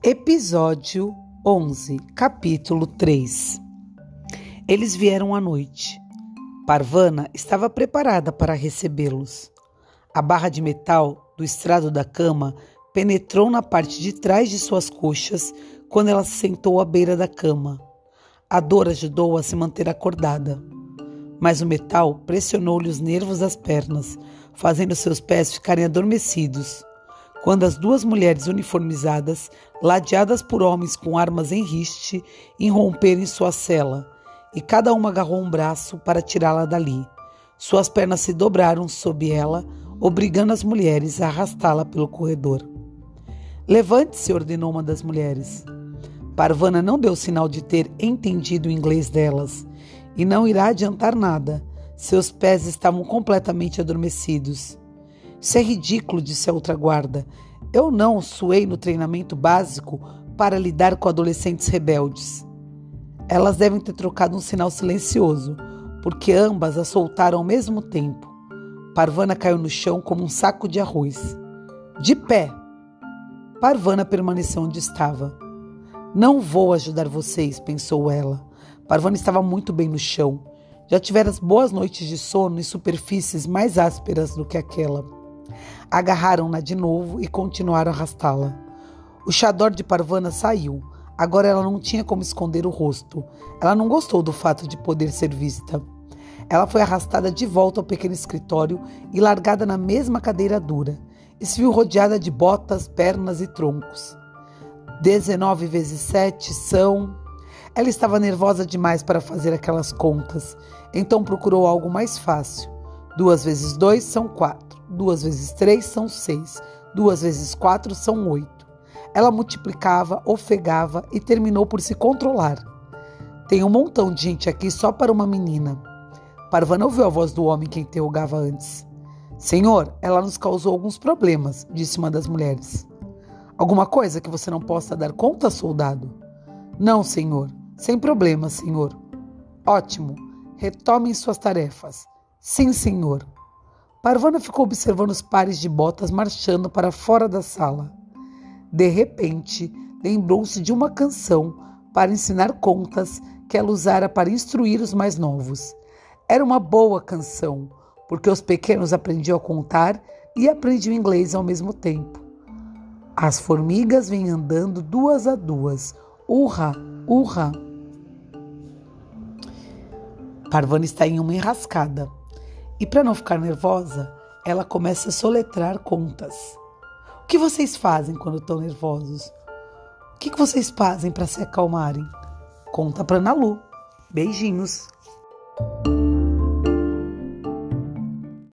Episódio 11, capítulo 3 Eles vieram à noite. Parvana estava preparada para recebê-los. A barra de metal do estrado da cama penetrou na parte de trás de suas coxas quando ela se sentou à beira da cama. A dor ajudou a se manter acordada. Mas o metal pressionou-lhe os nervos das pernas, fazendo seus pés ficarem adormecidos quando as duas mulheres uniformizadas, ladeadas por homens com armas em riste, irromperam em sua cela, e cada uma agarrou um braço para tirá-la dali. Suas pernas se dobraram sob ela, obrigando as mulheres a arrastá-la pelo corredor. Levante-se, ordenou uma das mulheres. Parvana não deu sinal de ter entendido o inglês delas, e não irá adiantar nada. Seus pés estavam completamente adormecidos. Isso é ridículo, disse a outra guarda. Eu não suei no treinamento básico para lidar com adolescentes rebeldes. Elas devem ter trocado um sinal silencioso, porque ambas a soltaram ao mesmo tempo. Parvana caiu no chão como um saco de arroz. De pé! Parvana permaneceu onde estava. Não vou ajudar vocês, pensou ela. Parvana estava muito bem no chão. Já tivera boas noites de sono em superfícies mais ásperas do que aquela. Agarraram-na de novo e continuaram a arrastá-la. O chador de Parvana saiu. Agora ela não tinha como esconder o rosto. Ela não gostou do fato de poder ser vista. Ela foi arrastada de volta ao pequeno escritório e largada na mesma cadeira dura. E se viu rodeada de botas, pernas e troncos. 19 vezes 7 são. Ela estava nervosa demais para fazer aquelas contas, então procurou algo mais fácil. Duas vezes dois são quatro. Duas vezes três são seis. Duas vezes quatro são oito. Ela multiplicava, ofegava e terminou por se controlar. Tem um montão de gente aqui só para uma menina. Parvana ouviu a voz do homem que interrogava antes. Senhor, ela nos causou alguns problemas, disse uma das mulheres. Alguma coisa que você não possa dar conta, soldado? Não, senhor. Sem problema, senhor. Ótimo. Retomem suas tarefas. Sim, senhor. Parvana ficou observando os pares de botas marchando para fora da sala. De repente, lembrou-se de uma canção para ensinar contas que ela usara para instruir os mais novos. Era uma boa canção, porque os pequenos aprendiam a contar e aprendiam inglês ao mesmo tempo. As formigas vêm andando duas a duas. Urra, urra! Parvana está em uma enrascada. E para não ficar nervosa, ela começa a soletrar contas. O que vocês fazem quando estão nervosos? O que vocês fazem para se acalmarem? Conta para Nalu. Beijinhos.